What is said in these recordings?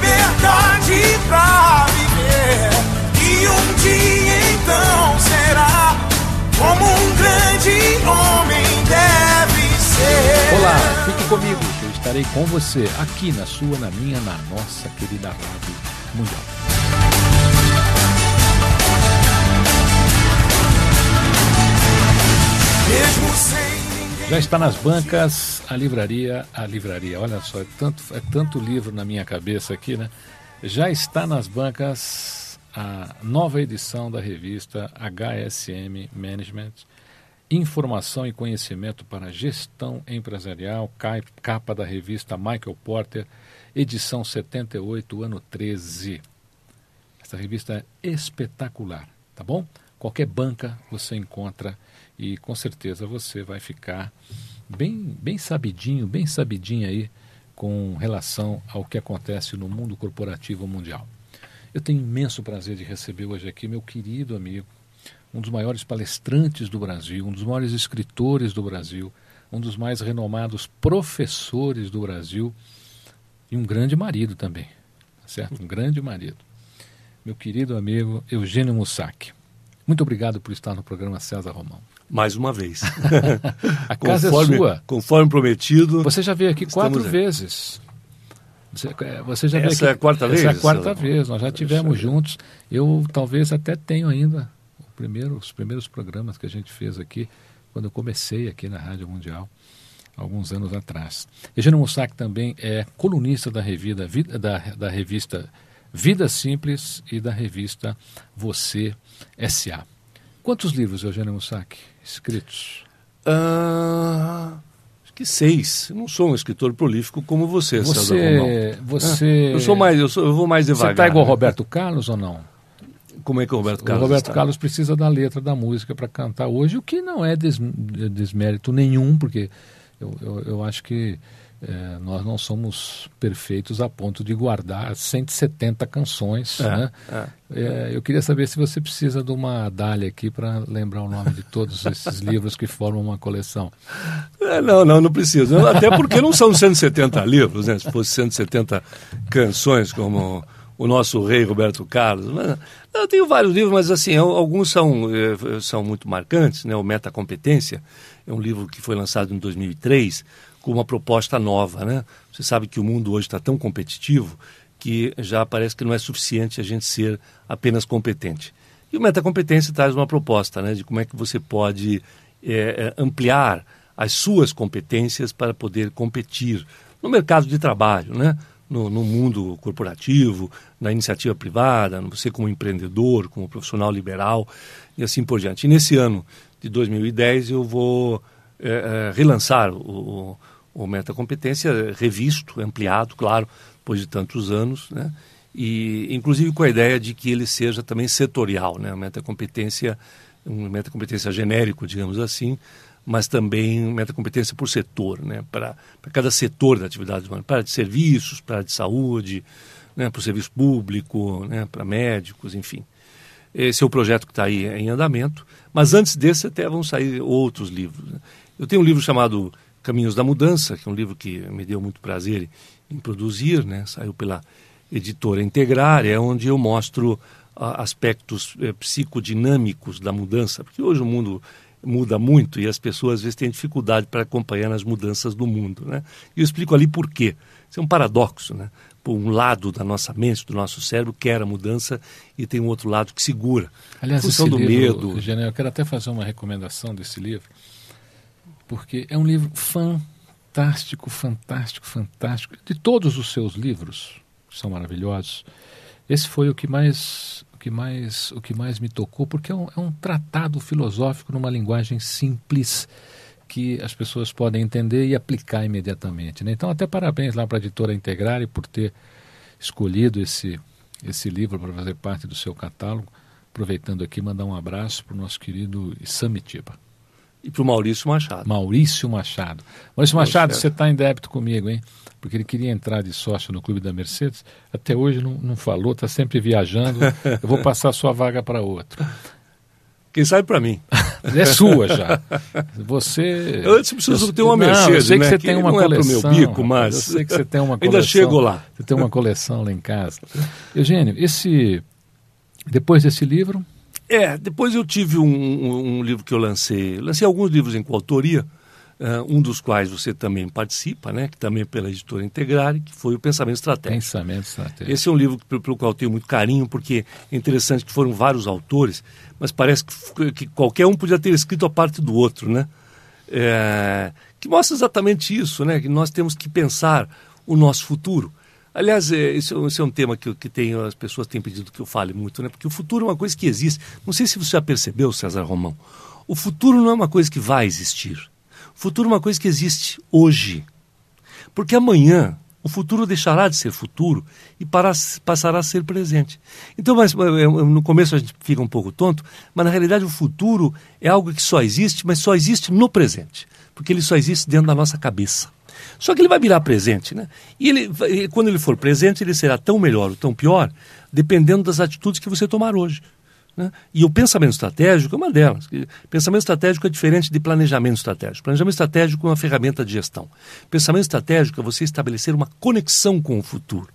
liberdade pra viver. E um dia então será como um grande homem deve ser. Olá, fique comigo, eu estarei com você aqui na sua, na minha, na nossa querida Rádio Mundial. Já está nas bancas a livraria, a livraria. Olha só, é tanto, é tanto livro na minha cabeça aqui, né? Já está nas bancas a nova edição da revista HSM Management, Informação e Conhecimento para Gestão Empresarial, capa da revista Michael Porter, edição 78, ano 13. Essa revista é espetacular, tá bom? Qualquer banca você encontra e com certeza você vai ficar bem, bem sabidinho, bem sabidinho aí com relação ao que acontece no mundo corporativo mundial. Eu tenho imenso prazer de receber hoje aqui meu querido amigo, um dos maiores palestrantes do Brasil, um dos maiores escritores do Brasil, um dos mais renomados professores do Brasil e um grande marido também, tá certo? Um grande marido. Meu querido amigo Eugênio Mussac. Muito obrigado por estar no programa César Romão. Mais uma vez. A casa conforme, é sua. Conforme prometido. Você já veio aqui quatro aí. vezes. Você, é, você já veio Essa aqui, é a quarta essa vez, é a quarta vez. Nós já tivemos juntos. Eu talvez até tenho ainda o primeiro, os primeiros programas que a gente fez aqui, quando eu comecei aqui na Rádio Mundial, alguns anos atrás. Eugênio Mussac também é colunista da revista, Vida- da, da revista Vida Simples e da revista Você S.A. Quantos livros, Eugênio Mussac, escritos? Ah, acho que seis. Eu não sou um escritor prolífico como você, César Romão. Você, você, Eu sou mais, eu, sou, eu vou mais Você devagar. está igual né? Roberto Carlos ou não? Como é que o Roberto Carlos o Roberto está? Carlos precisa da letra da música para cantar hoje, o que não é des- desmérito nenhum, porque eu, eu, eu acho que eh, nós não somos perfeitos a ponto de guardar 170 canções. É, né? é. Eh, eu queria saber se você precisa de uma dália aqui para lembrar o nome de todos esses livros que formam uma coleção. É, não, não, não preciso. Até porque não são 170 livros, né? Se fosse 170 canções, como o nosso rei Roberto Carlos. Mas, eu tenho vários livros, mas assim, al- alguns são, eh, são muito marcantes, né? O Metacompetência é um livro que foi lançado em 2003 com uma proposta nova, né? Você sabe que o mundo hoje está tão competitivo que já parece que não é suficiente a gente ser apenas competente. E o Metacompetência traz uma proposta né, de como é que você pode eh, ampliar as suas competências para poder competir no mercado de trabalho, né? no, no mundo corporativo, na iniciativa privada, você como empreendedor, como profissional liberal e assim por diante. E nesse ano de 2010 eu vou eh, eh, relançar o, o Metacompetência revisto, ampliado, claro, depois de tantos anos, né? e inclusive com a ideia de que ele seja também setorial, né? A metacompetência, um metacompetência genérico, digamos assim, mas também metacompetência por setor, né? Para para cada setor da atividade humana, para de serviços, para de saúde, né? Para o serviço público, né? Para médicos, enfim. Esse é o projeto que está aí em andamento. Mas antes desse até vão sair outros livros. né? Eu tenho um livro chamado Caminhos da Mudança, que é um livro que me deu muito prazer em produzir, né? Saiu pela editora Integrar, é onde eu mostro ah, aspectos eh, psicodinâmicos da mudança, porque hoje o mundo muda muito e as pessoas às vezes têm dificuldade para acompanhar as mudanças do mundo. Né? E eu explico ali por quê. Isso é um paradoxo. Né? Por um lado da nossa mente, do nosso cérebro, quer a mudança e tem um outro lado que segura. Aliás, função esse do livro, medo. Janel, eu quero até fazer uma recomendação desse livro, porque é um livro fantástico, fantástico, fantástico. De todos os seus livros, que são maravilhosos, esse foi o que mais o que mais o que mais me tocou porque é um, é um tratado filosófico numa linguagem simples que as pessoas podem entender e aplicar imediatamente né? então até parabéns lá para a editora Integrare por ter escolhido esse esse livro para fazer parte do seu catálogo aproveitando aqui mandar um abraço para o nosso querido Samitiba E para o Maurício Machado. Maurício Machado Maurício Machado certo. você está em débito comigo hein porque ele queria entrar de sócio no clube da Mercedes, até hoje não, não falou, está sempre viajando. Eu vou passar sua vaga para outro. Quem sabe para mim. É sua já. Você. Eu antes preciso ter uma Não, Mercedes, eu sei que né? você Que tem uma não é coleção. meu bico, mas- Eu sei que você tem uma coleção. Ainda chego lá. Você tem uma coleção lá em casa. Eugênio, esse. Depois desse livro, É, depois eu tive um, um- um livro que eu lancei. Lancei alguns livros em coautoria, eh, um dos quais você também participa, né? Que também é pela editora Integrare, que foi o Pensamento Estratégico. pensamento estratégico. Esse é um livro pelo, pelo qual eu tenho muito carinho, porque é interessante que foram vários autores, mas parece que, que qualquer um podia ter escrito a parte do outro, né? É, que mostra exatamente isso, né? Que nós temos que pensar o nosso futuro. Aliás, é, esse, é- é um tema que, que tenho, as pessoas têm pedido que eu fale muito, né? Porque o futuro é uma coisa que existe. Não sei se você já percebeu, César Romão. O futuro não é uma coisa que vai existir. O futuro é uma coisa que existe hoje. Porque amanhã o futuro deixará de ser futuro e para- passará a ser presente. Então, mas, eh, eh, no começo a gente fica um pouco tonto, mas na realidade o futuro é algo que só existe, mas só existe no presente. Porque ele só existe dentro da nossa cabeça. Só que ele vai virar presente, né? E ele, quando ele for presente, ele será tão melhor ou tão pior, dependendo das atitudes que você tomar hoje. né? E o pensamento estratégico é uma delas. Pensamento estratégico é diferente de planejamento estratégico. Planejamento estratégico é uma ferramenta de gestão. Pensamento estratégico é você estabelecer uma conexão com o futuro,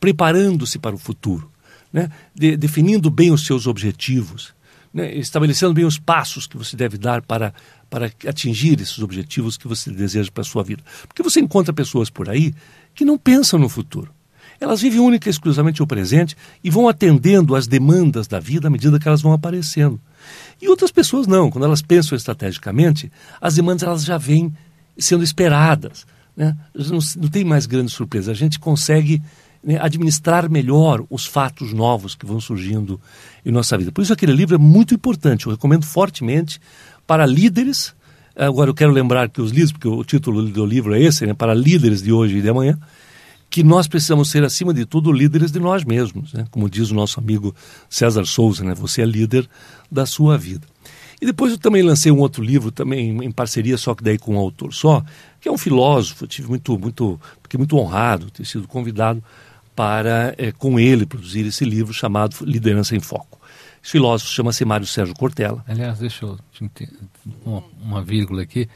preparando-se para o futuro, né? De- definindo bem os seus objetivos, né? estabelecendo bem os passos que você deve dar para, para atingir esses objetivos que você deseja para a sua vida. Porque você encontra pessoas por aí que não pensam no futuro. Elas vivem única e exclusivamente o presente e vão atendendo às demandas da vida à medida que elas vão aparecendo. E outras pessoas não, quando elas pensam estrategicamente, as demandas elas já vêm sendo esperadas. Né? Não, não tem mais grande surpresa. A gente consegue administrar melhor os fatos novos que vão surgindo em nossa vida. Por isso aquele livro é muito importante. Eu recomendo fortemente para líderes. Agora eu quero lembrar que os líderes, porque o título do livro é esse, né, para líderes de hoje e de amanhã que nós precisamos ser, acima de tudo, líderes de nós mesmos. Né? Como diz o nosso amigo César Souza, né? você é líder da sua vida. E depois eu também lancei um outro livro, também em parceria, só que daí com um autor só, que é um filósofo. Tive muito, muito, fiquei muito honrado ter sido convidado para, é, com ele, produzir esse livro chamado Liderança em Foco. Esse filósofo chama-se Mário Sérgio Cortella. Aliás, deixa eu uma, uma vírgula aqui.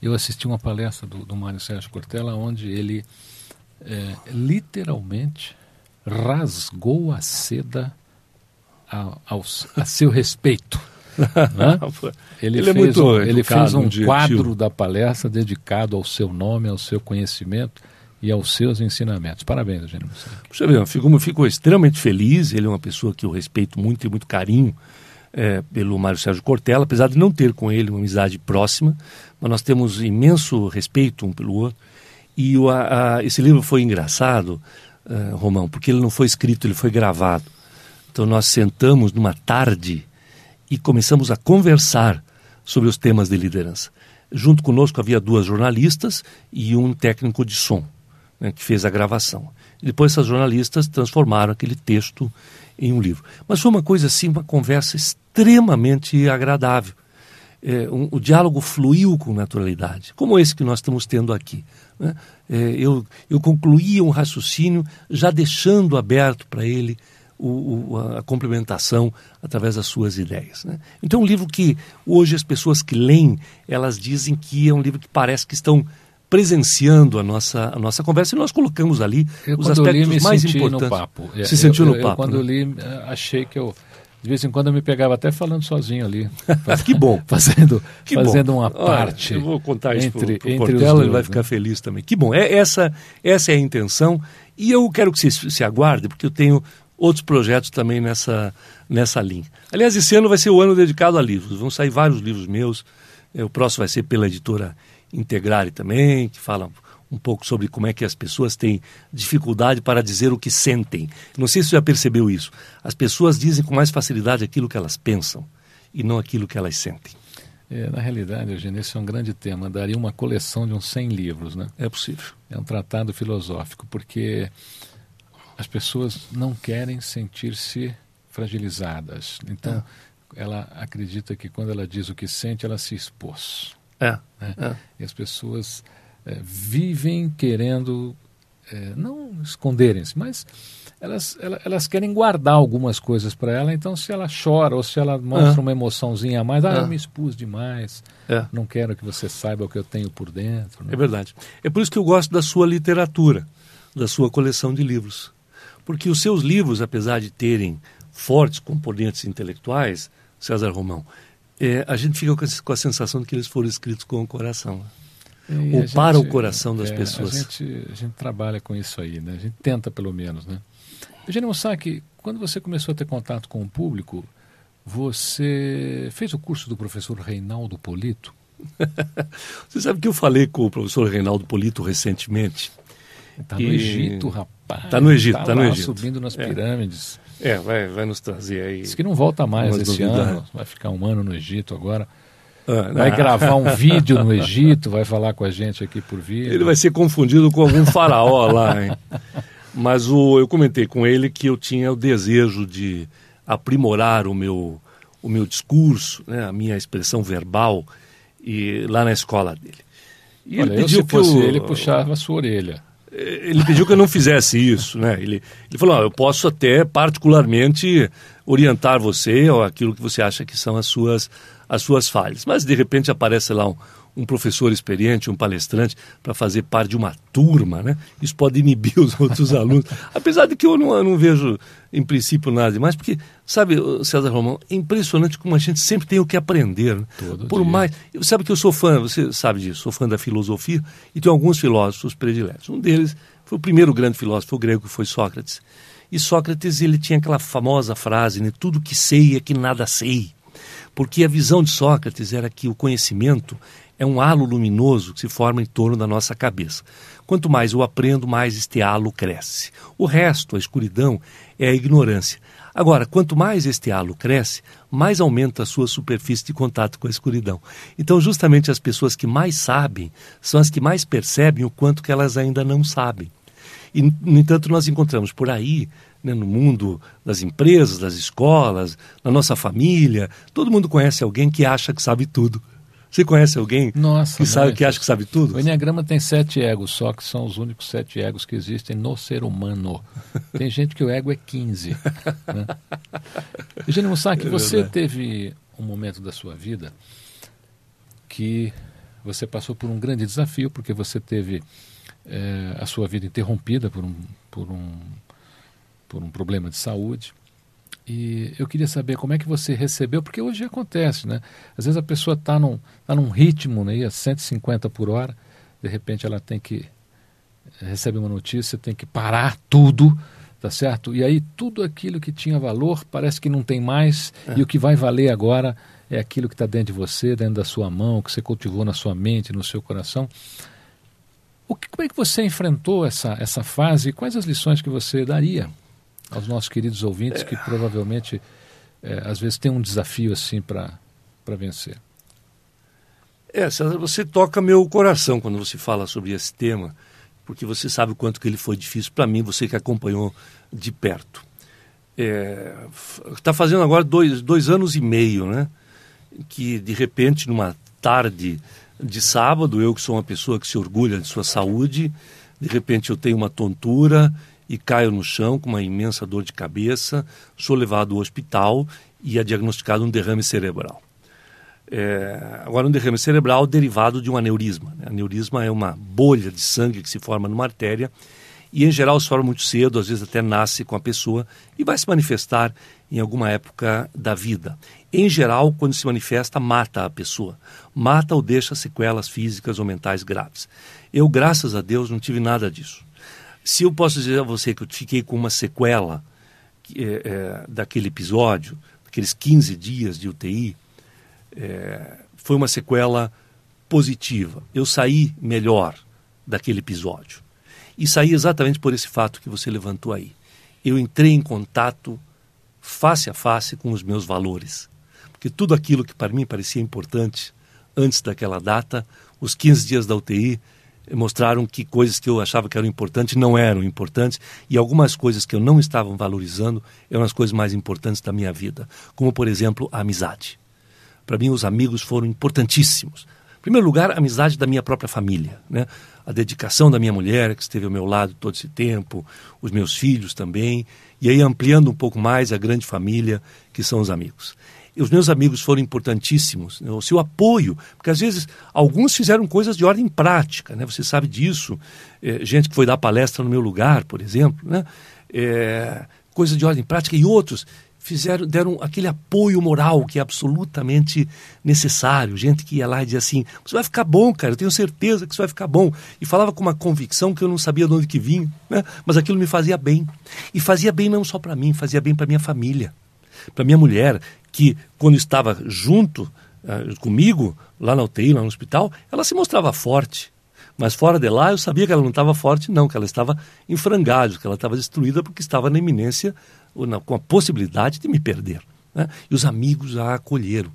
Eu assisti uma palestra do, do Mário Sérgio Cortella onde ele é, literalmente rasgou a seda a, aos- a seu respeito. né? Ele, Ele é fez, muito um, ele fez um muito quadro da palestra dedicado ao seu nome, ao seu conhecimento e aos seus ensinamentos. Parabéns, Eugênio. Puxa vida, eu fico, extremamente feliz. Ele é uma pessoa que eu respeito muito e muito carinho é, pelo Mário Sérgio Cortella, apesar de não ter com ele uma amizade próxima, mas nós temos imenso respeito um pelo outro. E o, a, esse livro foi engraçado, uh, Romão, porque ele não foi escrito, ele foi gravado. Então nós sentamos numa tarde e começamos a conversar sobre os temas de liderança. Junto conosco havia duas jornalistas e um técnico de som né, que fez a gravação. Depois essas jornalistas transformaram aquele texto em um livro. Mas foi uma coisa assim, uma conversa extremamente agradável. É, um, o diálogo fluiu com naturalidade, como esse que nós estamos tendo aqui. Né? É, eu, eu concluía um raciocínio já deixando aberto para ele o, o, a complementação através das suas ideias. Né? Então um livro que hoje as pessoas que leem, elas dizem que é um livro que parece que estão presenciando a nossa, a nossa conversa e nós colocamos ali Eu, os eu li, aspectos me mais importantes. no papo. É, Se sentiu eu, no eu, papo. Eu, quando né? li, eh, achei que eu De vez em quando eu me pegava até falando sozinho ali. que bom. Fazendo, que fazendo bom. uma parte. Olha, eu vou contar isso entre, para o entre Portela, ele vai dois, ficar né? feliz também. Que bom. É, essa, essa é a intenção. E eu quero que você se aguarde, porque eu tenho outros projetos também nessa, nessa linha. Aliás, esse ano vai ser o ano dedicado a livros. Vão sair vários livros meus. É, O próximo vai ser pela editora Integrare também, que fala um pouco sobre como é que as pessoas têm dificuldade para dizer o que sentem. Não sei se você já percebeu isso. As pessoas dizem com mais facilidade aquilo que elas pensam e não aquilo que elas sentem. É, na realidade, Eugênio, esse é um grande tema. Daria uma coleção de uns 100 livros, né? É possível. É um tratado filosófico, porque as pessoas não querem sentir-se fragilizadas. Então, ela acredita que quando ela diz o que sente, ela se expôs. É. né? É. E as pessoas eh, vivem querendo, eh, não esconderem-se, mas elas, ela- elas querem guardar algumas coisas para ela. Então, se ela chora ou se ela mostra É. uma emoçãozinha a mais, ah, É. eu me expus demais, É. não quero que você saiba o que eu tenho por dentro. né? É verdade. É por isso que eu gosto da sua literatura, da sua coleção de livros. Porque os seus livros, apesar de terem fortes componentes intelectuais, César Romão, é, a gente fica com a, sensação de que eles foram escritos com o coração. E Ou a para o coração das é, pessoas. A gente, a gente trabalha com isso aí, né? A gente tenta pelo menos, né? Eugênio Mossack, quando você começou a ter contato com o público, você fez o curso do professor Reinaldo Polito? Você sabe que eu falei com o professor Reinaldo Polito recentemente. Está no E- Egito, rapaz. Tá no Egito, Tá tá no Egito. subindo nas É. pirâmides. É, vai, vai nos trazer aí. Diz que não volta mais esse novidades. ano. Vai ficar um ano no Egito agora. Ah, Vai ah, gravar um vídeo no Egito, vai falar com a gente aqui por vídeo. Ele vai ser confundido com algum faraó lá, hein? Mas o, eu comentei com ele que eu tinha o desejo de aprimorar o meu, o meu discurso, né, a minha expressão verbal, e, lá na escola dele. E Olha, eu, se fosse ele, puxava a sua orelha. Ele pediu que eu não fizesse isso, né? Ele, ele falou, "Ó, eu posso até particularmente orientar você ou aquilo que você acha que são as suas, as suas falhas. Mas de repente aparece lá um, um professor experiente, um palestrante, para fazer parte de uma turma, né? Isso pode inibir os outros alunos. Apesar de que eu não, eu não vejo, em princípio, nada demais, porque, sabe, César Romão, é impressionante como a gente sempre tem o que aprender. Né? Por dia. mais. Sabe que eu sou fã, você sabe disso, sou fã da filosofia e tenho alguns filósofos prediletos. Um deles foi o primeiro grande filósofo grego, que foi Sócrates. E Sócrates, ele tinha aquela famosa frase, né? Tudo que sei é que nada sei. Porque a visão de Sócrates era que o conhecimento é um halo luminoso que se forma em torno da nossa cabeça. Quanto mais eu aprendo, mais este halo cresce. O resto, a escuridão, é a ignorância. Agora, quanto mais este halo cresce, mais aumenta a sua superfície de contato com a escuridão. Então, justamente as pessoas que mais sabem são as que mais percebem o quanto que elas ainda não sabem. E, no entanto, nós encontramos por aí, né, no mundo das empresas, das escolas, na nossa família, todo mundo conhece alguém que acha que sabe tudo. Você conhece alguém Nossa, que, sabe, que acha que sabe tudo? O Enneagrama tem sete egos, só que são os únicos sete egos que existem no ser humano. Tem gente que o ego é 15. Né? Eugênio Mussac, É você teve um momento da sua vida que você passou por um grande desafio, porque você teve eh, a sua vida interrompida por um, por, um, por um problema de saúde. E eu queria saber como é que você recebeu, porque hoje acontece, né? Às vezes a pessoa está num, tá num ritmo né, a 150 por hora, de repente ela tem que recebe uma notícia, tem que parar tudo, tá certo? E aí tudo aquilo que tinha valor parece que não tem mais, e o que vai valer agora é aquilo que está dentro de você, dentro da sua mão, que você cultivou na sua mente, no seu coração. O que, como é que você enfrentou essa, essa fase e quais as lições que você daria aos nossos queridos ouvintes que provavelmente eh, às vezes tem um desafio assim para vencer? É, você toca meu coração quando você fala sobre esse tema, porque você sabe o quanto que ele foi difícil para mim, você que acompanhou de perto. Está fazendo agora dois, dois anos e meio, né? Que de repente, numa tarde de sábado, eu que sou uma pessoa que se orgulha de sua saúde, de repente eu tenho uma tontura e caio no chão com uma imensa dor de cabeça, sou levado ao hospital e é diagnosticado um derrame cerebral. É, agora, um derrame cerebral derivado de um aneurisma. né? Aneurisma é uma bolha de sangue que se forma numa artéria e em geral sofre muito cedo, às vezes até nasce com a pessoa e vai se manifestar em alguma época da vida. Em geral, quando se manifesta, mata a pessoa. Mata ou deixa sequelas físicas ou mentais graves. Eu, graças a Deus, não tive nada disso. Se eu posso dizer a você que eu fiquei com uma sequela é, é, daquele episódio, aqueles 15 dias de UTI, é, foi uma sequela positiva. Eu saí melhor daquele episódio. E saí exatamente por esse fato que você levantou aí. Eu entrei em contato face a face com os meus valores. Porque tudo aquilo que para mim parecia importante antes daquela data, os 15 dias da UTI mostraram que coisas que eu achava que eram importantes não eram importantes e algumas coisas que eu não estava valorizando eram as coisas mais importantes da minha vida, como por exemplo a amizade. Para mim os amigos foram importantíssimos. Em primeiro lugar, a amizade da minha própria família, né? a dedicação da minha mulher, que esteve ao meu lado todo esse tempo, os meus filhos também, e aí ampliando um pouco mais a grande família que são os amigos. Os meus amigos foram importantíssimos, né? o seu apoio, porque às vezes alguns fizeram coisas de ordem prática, né? você sabe disso, é, gente que foi dar palestra no meu lugar, por exemplo, né? É, coisas de ordem prática, e outros fizeram, deram aquele apoio moral que é absolutamente necessário. Gente que ia lá e dizia assim: você vai ficar bom, cara, eu tenho certeza que você vai ficar bom. E falava com uma convicção que eu não sabia de onde que vinha, né? mas aquilo me fazia bem. E fazia bem não só para mim, fazia bem para minha família, para minha mulher, que quando estava junto uh, comigo, lá na UTI, lá no hospital, ela se mostrava forte. Mas fora de lá, eu sabia que ela não estava forte, não, que ela estava em frangalhos, que ela estava destruída porque estava na iminência na, com a possibilidade de me perder. Né? E os amigos a acolheram.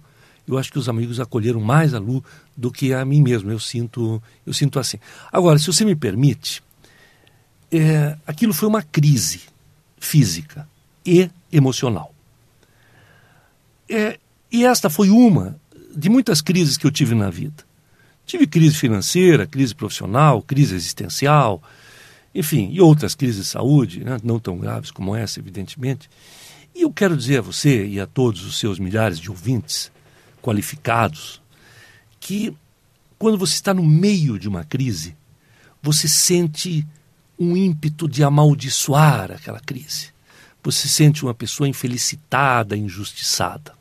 Eu acho que os amigos acolheram mais a Lu do que a mim mesmo. Eu sinto, eu sinto assim. Agora, se você me permite, é, aquilo foi uma crise física e emocional. É, e esta foi uma de muitas crises que eu tive na vida. Tive crise financeira, crise profissional, crise existencial, enfim, e outras crises de saúde, né, não tão graves como essa, evidentemente. E eu quero dizer a você e a todos os seus milhares de ouvintes qualificados que quando você está no meio de uma crise, você sente um ímpeto de amaldiçoar aquela crise. Você sente uma pessoa infelicitada, injustiçada.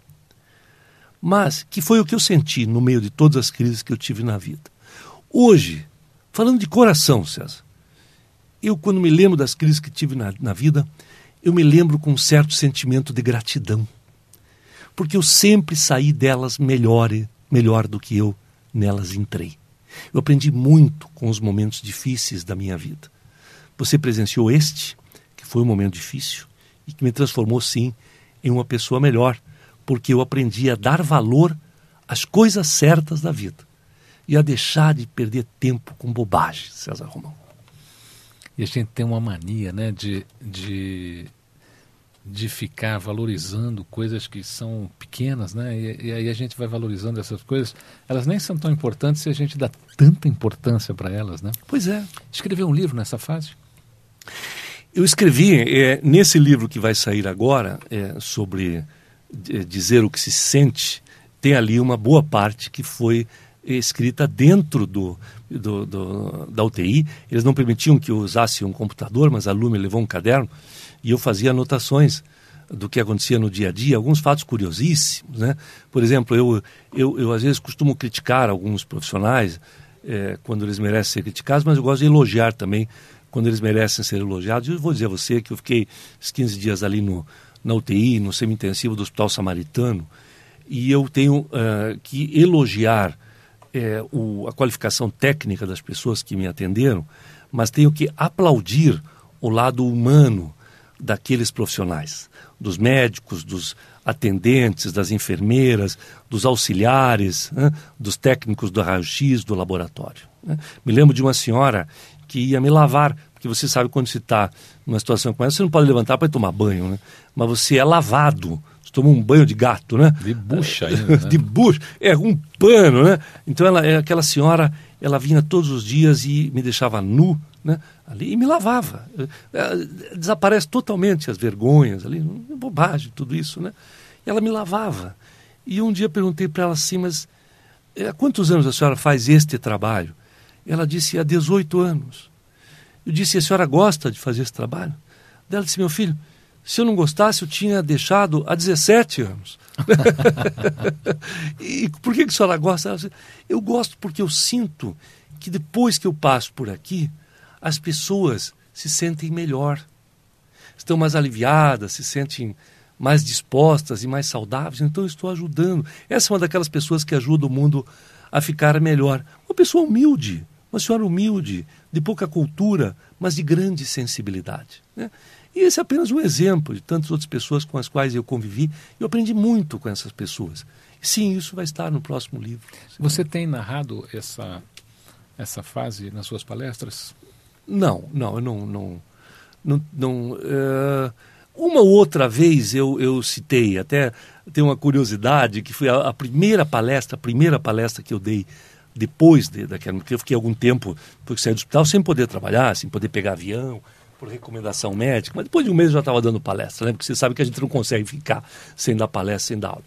Mas que foi o que eu senti no meio de todas as crises que eu tive na vida. Hoje, falando de coração, César, eu, quando me lembro das crises que tive na, na vida, eu me lembro com um certo sentimento de gratidão. Porque eu sempre saí delas melhor, melhor do que eu nelas entrei. Eu aprendi muito com os momentos difíceis da minha vida. Você presenciou este, que foi um momento difícil e que me transformou, sim, em uma pessoa melhor, porque eu aprendi a dar valor às coisas certas da vida e a deixar de perder tempo com bobagem, César Romão. E a gente tem uma mania né, de, de, de ficar valorizando coisas que são pequenas, né? E, e, aí a gente vai valorizando essas coisas. Elas nem são tão importantes se a gente dá tanta importância para elas, né? Pois é. Escreveu um livro nessa fase? Eu escrevi é, nesse livro que vai sair agora, é, sobre dizer o que se sente, tem ali uma boa parte que foi escrita dentro do, do, do, da UTI. Eles não permitiam que eu usasse um computador, mas a Lu me levou um caderno e eu fazia anotações do que acontecia no dia a dia, alguns fatos curiosíssimos, né? Por exemplo, eu, eu, eu às vezes costumo criticar alguns profissionais é, quando eles merecem ser criticados, mas eu gosto de elogiar também quando eles merecem ser elogiados. Eu vou dizer a você que eu fiquei uns 15 dias ali no, na UTI, no semi-intensivo do Hospital Samaritano, e eu tenho uh, que elogiar é, o, a qualificação técnica das pessoas que me atenderam, mas tenho que aplaudir o lado humano daqueles profissionais, dos médicos, dos atendentes, das enfermeiras, dos auxiliares, né, dos técnicos do raio-x, do laboratório. Né. Me lembro de uma senhora que ia me lavar, porque você sabe quando você está numa situação como essa, você não pode levantar para tomar banho, né? mas você é lavado toma um banho de gato, né? De bucha ainda, né? de bucha, é, um pano, né? Então ela, é, aquela senhora, ela vinha todos os dias e me deixava nu, né? Ali e me lavava. É, desaparece totalmente as vergonhas ali, bobagem, tudo isso, né? E ela me lavava. E um dia perguntei para ela assim, mas é, há quantos anos a senhora faz este trabalho? Ela disse, há 18 anos. Eu disse: A senhora gosta de fazer esse trabalho? Ela disse: Meu filho, se eu não gostasse, eu tinha deixado há 17 anos. e por que, que a senhora gosta? Ela disse, eu gosto porque eu sinto que depois que eu passo por aqui, as pessoas se sentem melhor, estão mais aliviadas, se sentem mais dispostas e mais saudáveis, então eu estou ajudando. Essa é uma daquelas pessoas que ajuda o mundo a ficar melhor. Uma pessoa humilde, uma senhora humilde, de pouca cultura, mas de grande sensibilidade. Né? E esse é apenas um exemplo de tantas outras pessoas com as quais eu convivi. Eu aprendi muito com essas pessoas. Sim, isso vai estar no próximo livro. Você tem narrado essa, essa fase nas suas palestras? Não, não, eu não. não, não, não uh, uma outra vez eu, eu citei, até tem uma curiosidade, que foi a, a primeira palestra, a primeira palestra que eu dei depois de, daquela, porque eu fiquei algum tempo, depois que saí do hospital, sem poder trabalhar, sem poder pegar avião, por recomendação médica, mas depois de um mês eu já estava dando palestra, né? porque você sabe que a gente não consegue ficar sem dar palestra, sem dar aula.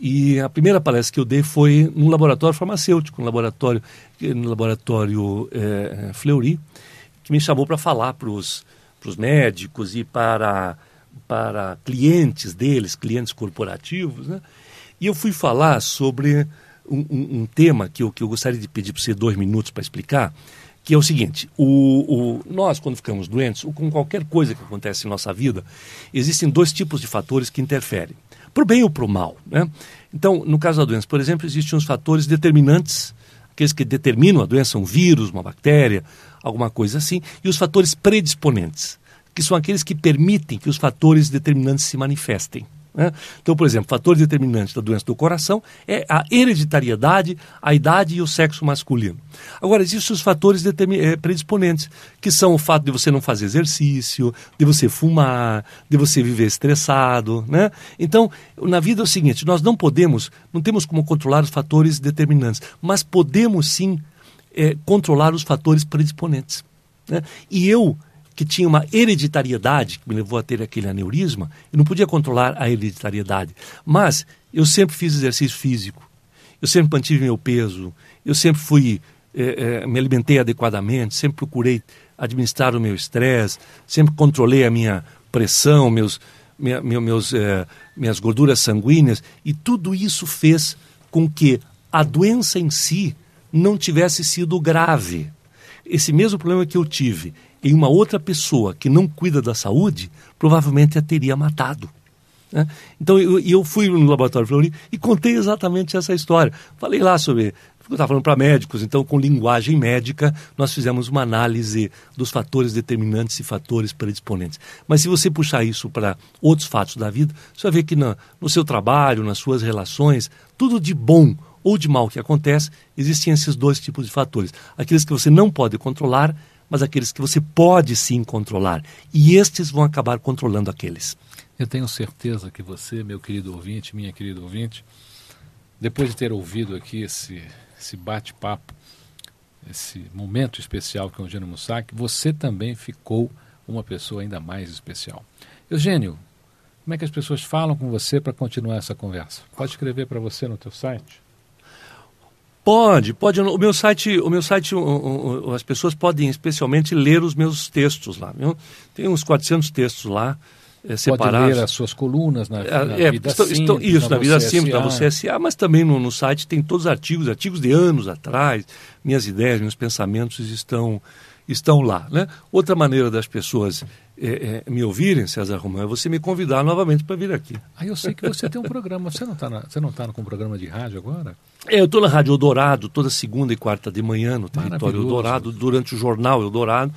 E a primeira palestra que eu dei foi num laboratório farmacêutico, no laboratório, no laboratório é, Fleury, que me chamou para falar para os médicos e para, para clientes deles, clientes corporativos. Né? E eu fui falar sobre um, um, um tema que eu, que eu gostaria de pedir para você dois minutos para explicar, que é o seguinte: o, o, nós, quando ficamos doentes, ou com qualquer coisa que acontece em nossa vida, existem dois tipos de fatores que interferem, para o bem ou para o mal. Né? Então, no caso da doença, por exemplo, existem os fatores determinantes, aqueles que determinam a doença, um vírus, uma bactéria, alguma coisa assim, e os fatores predisponentes, que são aqueles que permitem que os fatores determinantes se manifestem. Né? Então, por exemplo, fator determinante da doença do coração é a hereditariedade, a idade e o sexo masculino. Agora, existem os fatores eh, predisponentes, que são o fato de você não fazer exercício, de você fumar, de você viver estressado. Né? Então, na vida é o seguinte: nós não podemos, não temos como controlar os fatores determinantes, mas podemos sim é, controlar os fatores predisponentes. Né? E eu que tinha uma hereditariedade, que me levou a ter aquele aneurisma, eu não podia controlar a hereditariedade. Mas eu sempre fiz exercício físico, eu sempre mantive meu peso, eu sempre fui, é, é, me alimentei adequadamente, sempre procurei administrar o meu estresse, sempre controlei a minha pressão, meus, minha, meus, é, minhas gorduras sanguíneas, e tudo isso fez com que a doença em si não tivesse sido grave. Esse mesmo problema que eu tive em uma outra pessoa que não cuida da saúde, provavelmente a teria matado. Né? Então eu, eu fui no laboratório e contei exatamente essa história. Falei lá sobre. Eu estava falando para médicos, então com linguagem médica nós fizemos uma análise dos fatores determinantes e fatores predisponentes. Mas se você puxar isso para outros fatos da vida, você vai ver que no seu trabalho, nas suas relações, tudo de bom ou de mal que acontece, existem esses dois tipos de fatores. Aqueles que você não pode controlar mas aqueles que você pode sim controlar. E estes vão acabar controlando aqueles. Eu tenho certeza que você, meu querido ouvinte, minha querida ouvinte, depois de ter ouvido aqui esse, esse bate-papo, esse momento especial com o Eugênio Mussac, você também ficou uma pessoa ainda mais especial. Eugênio, como é que as pessoas falam com você para continuar essa conversa? Pode escrever para você no teu site? Pode, pode. O meu site, o meu site, as pessoas podem especialmente ler os meus textos lá. Viu? Tem uns 400 textos lá. É, separados. Pode ler as suas colunas na, é, na é, vida estou, simples, Isso, na, na vida simples, na você SA, mas também no, no, site tem todos os artigos, artigos de anos atrás, minhas ideias, meus pensamentos estão, estão lá. Né? Outra maneira das pessoas é, é, me ouvirem, César Romão, é você me convidar novamente para vir aqui. Ah, eu sei que você tem um programa. Você não está tá com um programa de rádio agora? É, eu estou na Rádio Eldorado toda segunda e quarta de manhã no território Eldorado, durante o jornal Eldorado,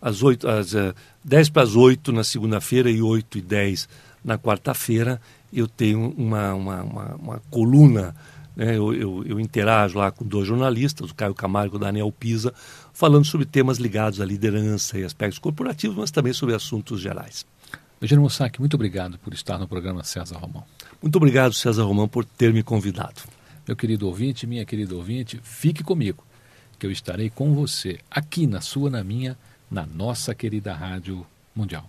às, 8, às uh, 10 para as 8 na segunda-feira e 8 e 10 na quarta-feira. Eu tenho uma, uma, uma, uma coluna né? Eu, eu, eu, interajo lá com dois jornalistas, o Caio Camargo e o Daniel Pisa, falando sobre temas ligados à liderança e aspectos corporativos, mas também sobre assuntos gerais. Eugênio Mossack, muito obrigado por estar no programa César Romão. Muito obrigado, César Romão, por ter me convidado. Meu querido ouvinte, minha querida ouvinte, fique comigo, que eu estarei com você, aqui na sua, na minha, na nossa querida Rádio Mundial.